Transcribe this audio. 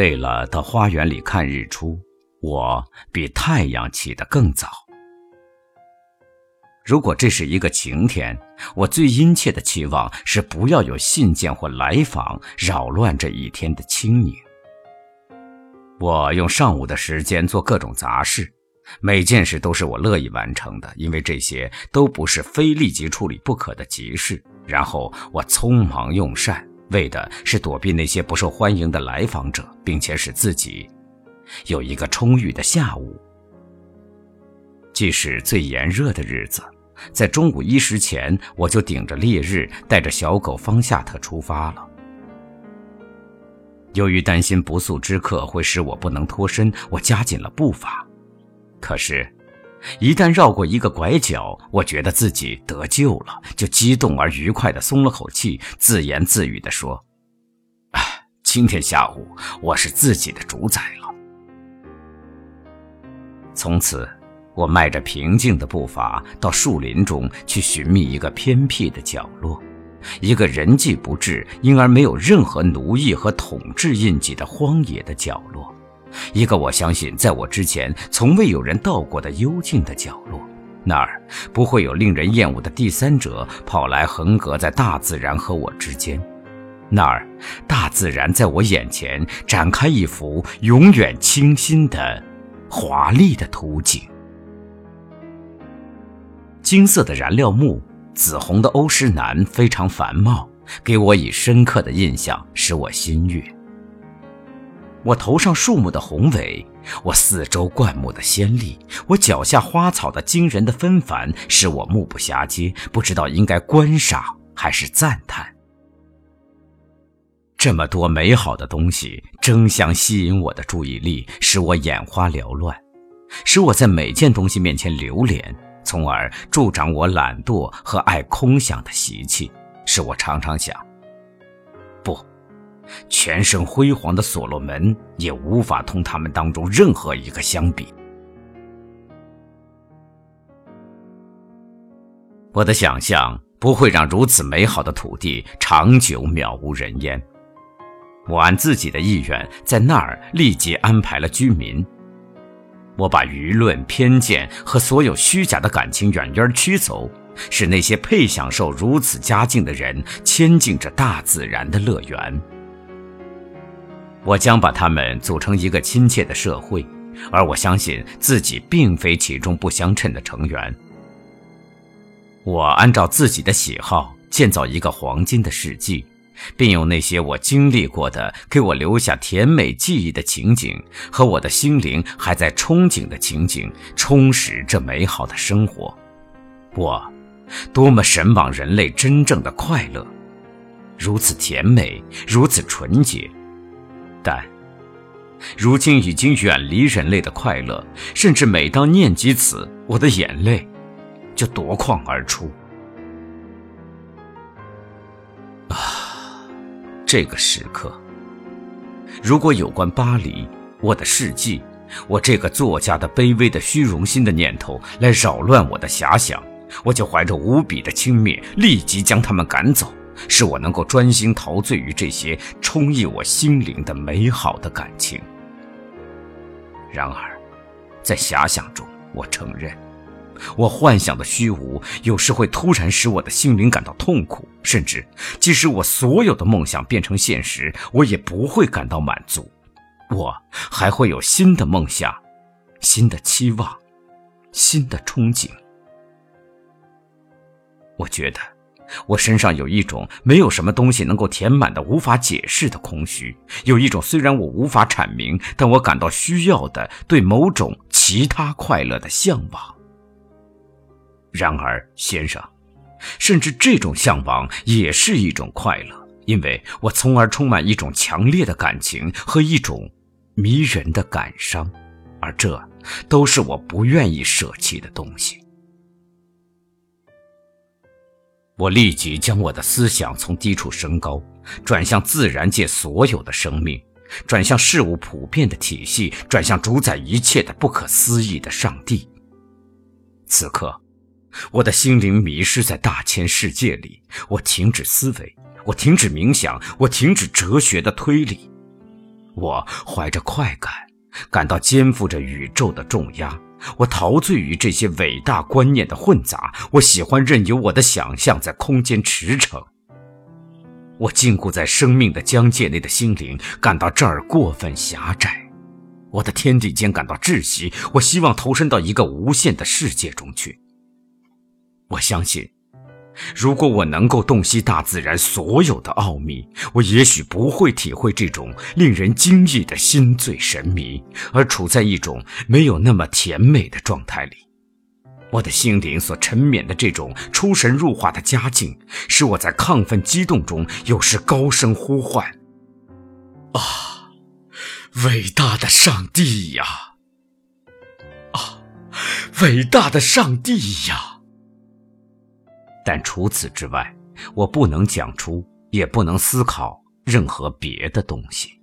备了到花园里看日出，我比太阳起得更早。如果这是一个晴天，我最殷切的期望是不要有信件或来访扰乱这一天的清宁。我用上午的时间做各种杂事，每件事都是我乐意完成的，因为这些都不是非立即处理不可的急事。然后我匆忙用膳，为的是躲避那些不受欢迎的来访者，并且使自己有一个充裕的下午。即使最炎热的日子。在中午一时前，我就顶着烈日，带着小狗方夏特出发了。由于担心不速之客会使我不能脱身，我加紧了步伐。可是，一旦绕过一个拐角，我觉得自己得救了，就激动而愉快地松了口气，自言自语地说：“哎，今天下午我是自己的主宰了。”从此。我迈着平静的步伐到树林中去寻觅一个偏僻的角落，一个人迹不至，因而没有任何奴役和统治印记的荒野的角落，一个我相信在我之前从未有人到过的幽静的角落。那儿不会有令人厌恶的第三者跑来横隔在大自然和我之间，那儿大自然在我眼前展开一幅永远清新的、华丽的图景。金色的燃料木，紫红的欧诗楠非常繁茂，给我以深刻的印象，使我心悦。我头上树木的宏伟，我四周灌木的鲜丽，我脚下花草的惊人的纷繁，使我目不暇接，不知道应该观赏还是赞叹。这么多美好的东西争相吸引我的注意力，使我眼花缭乱，使我在每件东西面前流连。从而助长我懒惰和爱空想的习气，使我常常想：全身辉煌的所罗门也无法同他们当中任何一个相比。我的想象不会让如此美好的土地长久渺无人烟。我按自己的意愿在那儿立即安排了居民。我把舆论、偏见和所有虚假的感情远远驱走，使那些配享受如此佳境的人亲近着大自然的乐园。我将把他们组成一个亲切的社会，而我相信自己并非其中不相称的成员。我按照自己的喜好建造一个黄金的世纪。并用那些我经历过的、给我留下甜美记忆的情景和我的心灵还在憧憬的情景，充实这美好的生活。我，多么神往人类真正的快乐，如此甜美，如此纯洁。但，如今已经远离人类的快乐，甚至每当念及此，我的眼泪就夺眶而出。啊这个时刻，如果有关巴黎，我的事迹，我这个作家的卑微的虚荣心的念头来扰乱我的遐想，我就怀着无比的轻蔑，立即将他们赶走，使我能够专心陶醉于这些充溢我心灵的美好的感情。然而，在遐想中，我承认。我幻想的虚无，有时会突然使我的心灵感到痛苦，甚至即使我所有的梦想变成现实，我也不会感到满足。我还会有新的梦想、新的期望、新的憧憬。我觉得我身上有一种没有什么东西能够填满的、无法解释的空虚，有一种虽然我无法阐明，但我感到需要的对某种其他快乐的向往。然而，先生，甚至这种向往也是一种快乐，因为我从而充满一种强烈的感情和一种迷人的感伤，而这都是我不愿意舍弃的东西。我立即将我的思想从低处升高，转向自然界所有的生命，转向事物普遍的体系，转向主宰一切的不可思议的上帝。此刻。我的心灵迷失在大千世界里，我停止思维，我停止冥想，我停止哲学的推理，我怀着快感，感到肩负着宇宙的重压。我陶醉于这些伟大观念的混杂，我喜欢任由我的想象在空间驰骋。我禁锢在生命的疆界内的心灵，感到这儿过分狭窄。我的天地间感到窒息，我希望投身到一个无限的世界中去。我相信。如果我能够洞悉大自然所有的奥秘，我也许不会体会这种令人惊异的心醉神迷，而处在一种没有那么甜美的状态里。我的心灵所沉湎的这种出神入化的佳境，使我在亢奋激动中有时高声呼唤：“啊，伟大的上帝呀！啊，伟大的上帝呀！”但除此之外，我不能讲出，也不能思考任何别的东西。